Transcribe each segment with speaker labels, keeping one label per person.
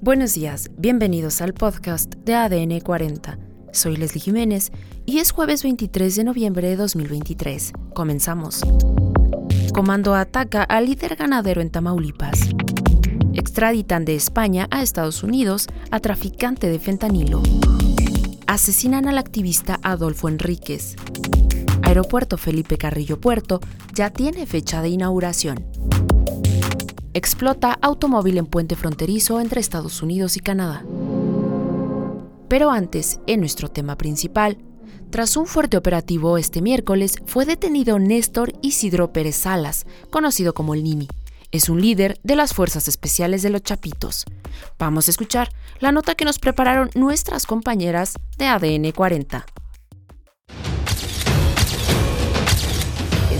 Speaker 1: Buenos días, bienvenidos al podcast de ADN 40. Soy Leslie Jiménez y es jueves 23 de noviembre de 2023. Comenzamos. Comando ataca al líder ganadero en Tamaulipas. Extraditan de España a Estados Unidos a traficante de fentanilo. Asesinan al activista Adolfo Enríquez. Aeropuerto Felipe Carrillo Puerto ya tiene fecha de inauguración. Explota automóvil en puente fronterizo entre Estados Unidos y Canadá. Pero antes, en nuestro tema principal, tras un fuerte operativo este miércoles, fue detenido Néstor Isidro Pérez Salas, conocido como el Nini. Es un líder de las Fuerzas Especiales de los Chapitos. Vamos a escuchar la nota que nos prepararon nuestras compañeras de ADN 40.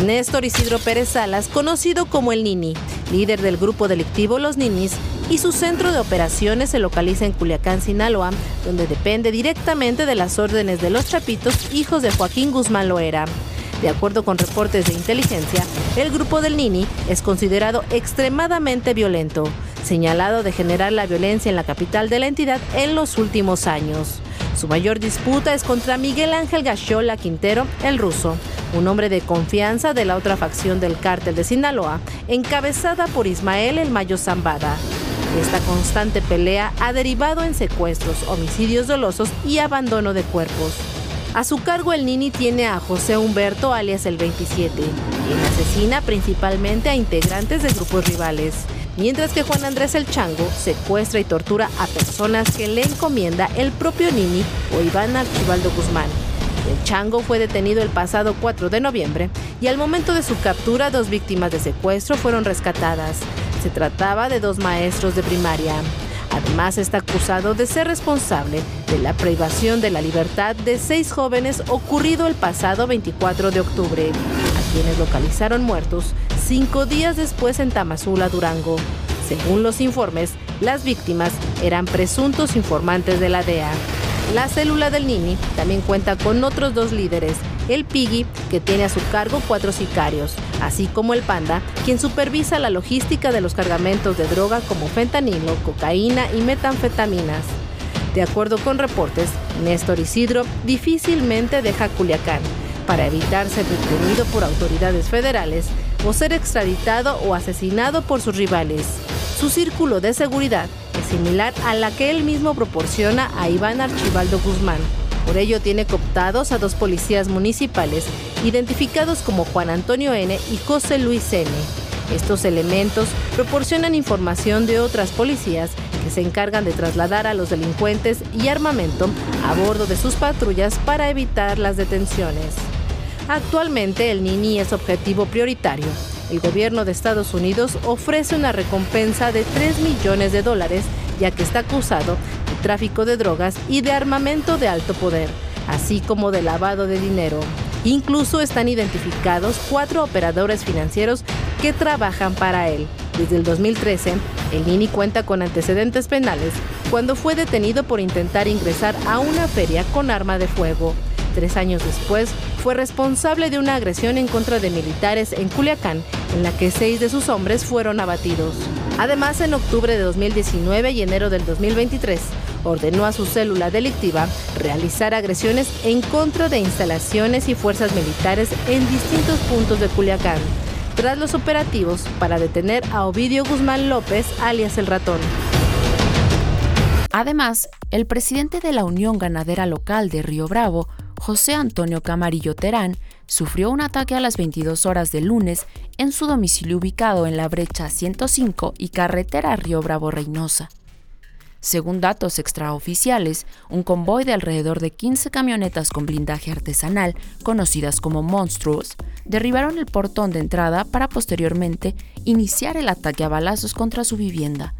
Speaker 2: Néstor Isidro Pérez Salas, conocido como el Nini, líder del grupo delictivo Los Ninis, y su centro de operaciones se localiza en Culiacán, Sinaloa, donde depende directamente de las órdenes de los Chapitos, hijos de Joaquín Guzmán Loera. De acuerdo con reportes de inteligencia, el grupo del Nini es considerado extremadamente violento, señalado de generar la violencia en la capital de la entidad en los últimos años. Su mayor disputa es contra Miguel Ángel Gachola Quintero, el ruso, un hombre de confianza de la otra facción del cártel de Sinaloa, encabezada por Ismael El Mayo Zambada. Esta constante pelea ha derivado en secuestros, homicidios dolosos y abandono de cuerpos. A su cargo el Nini tiene a José Humberto alias el 27, quien asesina principalmente a integrantes de grupos rivales mientras que Juan Andrés el Chango secuestra y tortura a personas que le encomienda el propio Nini o Iván Archibaldo Guzmán. El Chango fue detenido el pasado 4 de noviembre y al momento de su captura dos víctimas de secuestro fueron rescatadas. Se trataba de dos maestros de primaria. Además está acusado de ser responsable de la privación de la libertad de seis jóvenes ocurrido el pasado 24 de octubre, a quienes localizaron muertos cinco días después en Tamazula, Durango. Según los informes, las víctimas eran presuntos informantes de la DEA. La célula del Nini también cuenta con otros dos líderes, el Piggy, que tiene a su cargo cuatro sicarios, así como el Panda, quien supervisa la logística de los cargamentos de droga como fentanilo, cocaína y metanfetaminas. De acuerdo con reportes, Néstor Isidro difícilmente deja Culiacán para evitar ser detenido por autoridades federales o ser extraditado o asesinado por sus rivales. Su círculo de seguridad es similar a la que él mismo proporciona a Iván Archibaldo Guzmán. Por ello tiene cooptados a dos policías municipales identificados como Juan Antonio N. y José Luis N. Estos elementos proporcionan información de otras policías que se encargan de trasladar a los delincuentes y armamento a bordo de sus patrullas para evitar las detenciones. Actualmente el Nini es objetivo prioritario. El gobierno de Estados Unidos ofrece una recompensa de 3 millones de dólares ya que está acusado de tráfico de drogas y de armamento de alto poder, así como de lavado de dinero. Incluso están identificados cuatro operadores financieros que trabajan para él. Desde el 2013, el Nini cuenta con antecedentes penales cuando fue detenido por intentar ingresar a una feria con arma de fuego. Tres años después, fue responsable de una agresión en contra de militares en Culiacán, en la que seis de sus hombres fueron abatidos. Además, en octubre de 2019 y enero del 2023, ordenó a su célula delictiva realizar agresiones en contra de instalaciones y fuerzas militares en distintos puntos de Culiacán, tras los operativos para detener a Ovidio Guzmán López, alias el ratón.
Speaker 1: Además, el presidente de la Unión Ganadera Local de Río Bravo, José Antonio Camarillo Terán, sufrió un ataque a las 22 horas del lunes en su domicilio ubicado en la brecha 105 y carretera Río Bravo Reynosa. Según datos extraoficiales, un convoy de alrededor de 15 camionetas con blindaje artesanal, conocidas como monstruos, derribaron el portón de entrada para posteriormente iniciar el ataque a balazos contra su vivienda.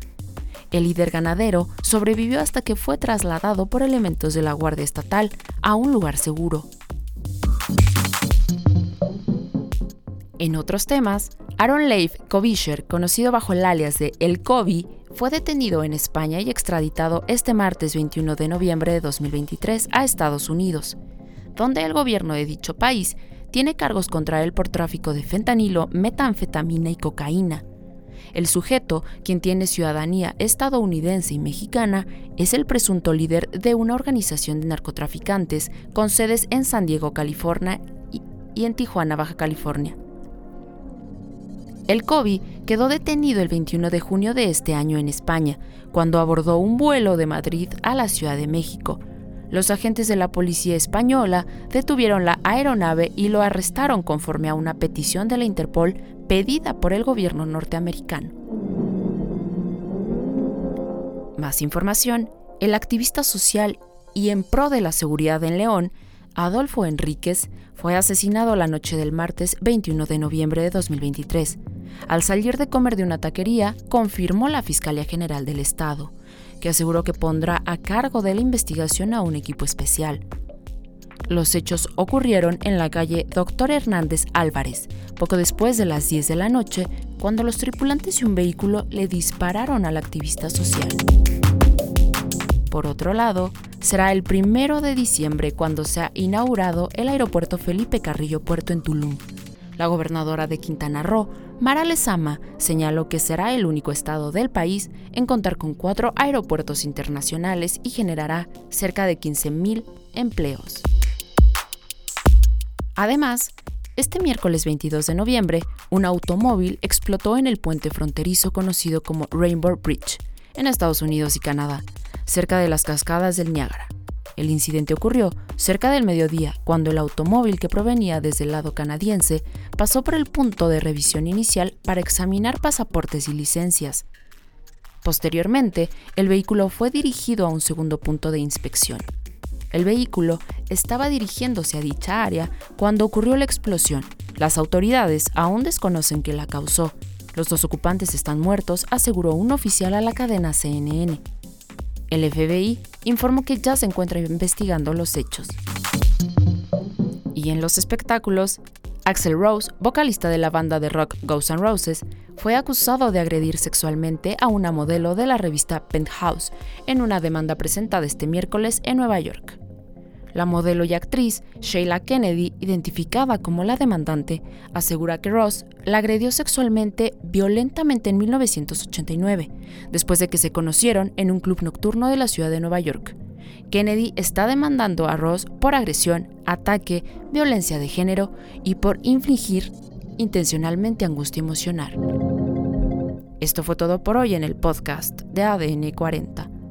Speaker 1: El líder ganadero sobrevivió hasta que fue trasladado por elementos de la Guardia Estatal a un lugar seguro. En otros temas, Aaron Leif Kovischer, conocido bajo el alias de El Kobi, fue detenido en España y extraditado este martes 21 de noviembre de 2023 a Estados Unidos, donde el gobierno de dicho país tiene cargos contra él por tráfico de fentanilo, metanfetamina y cocaína. El sujeto, quien tiene ciudadanía estadounidense y mexicana, es el presunto líder de una organización de narcotraficantes con sedes en San Diego, California y en Tijuana, Baja California. El COVID quedó detenido el 21 de junio de este año en España, cuando abordó un vuelo de Madrid a la Ciudad de México. Los agentes de la policía española detuvieron la aeronave y lo arrestaron conforme a una petición de la Interpol pedida por el gobierno norteamericano. Más información, el activista social y en pro de la seguridad en León, Adolfo Enríquez, fue asesinado la noche del martes 21 de noviembre de 2023. Al salir de comer de una taquería, confirmó la Fiscalía General del Estado, que aseguró que pondrá a cargo de la investigación a un equipo especial. Los hechos ocurrieron en la calle Doctor Hernández Álvarez, poco después de las 10 de la noche, cuando los tripulantes de un vehículo le dispararon al activista social. Por otro lado, será el primero de diciembre cuando se ha inaugurado el aeropuerto Felipe Carrillo Puerto en Tulum. La gobernadora de Quintana Roo Mara Lezama señaló que será el único estado del país en contar con cuatro aeropuertos internacionales y generará cerca de 15.000 empleos. Además, este miércoles 22 de noviembre, un automóvil explotó en el puente fronterizo conocido como Rainbow Bridge, en Estados Unidos y Canadá, cerca de las cascadas del Niágara. El incidente ocurrió cerca del mediodía, cuando el automóvil que provenía desde el lado canadiense pasó por el punto de revisión inicial para examinar pasaportes y licencias. Posteriormente, el vehículo fue dirigido a un segundo punto de inspección. El vehículo estaba dirigiéndose a dicha área cuando ocurrió la explosión. Las autoridades aún desconocen qué la causó. Los dos ocupantes están muertos, aseguró un oficial a la cadena CNN. El FBI informó que ya se encuentra investigando los hechos. Y en los espectáculos, Axel Rose, vocalista de la banda de rock Ghosts N' Roses, fue acusado de agredir sexualmente a una modelo de la revista Penthouse en una demanda presentada este miércoles en Nueva York. La modelo y actriz Sheila Kennedy, identificada como la demandante, asegura que Ross la agredió sexualmente violentamente en 1989, después de que se conocieron en un club nocturno de la ciudad de Nueva York. Kennedy está demandando a Ross por agresión, ataque, violencia de género y por infligir intencionalmente angustia emocional. Esto fue todo por hoy en el podcast de ADN 40.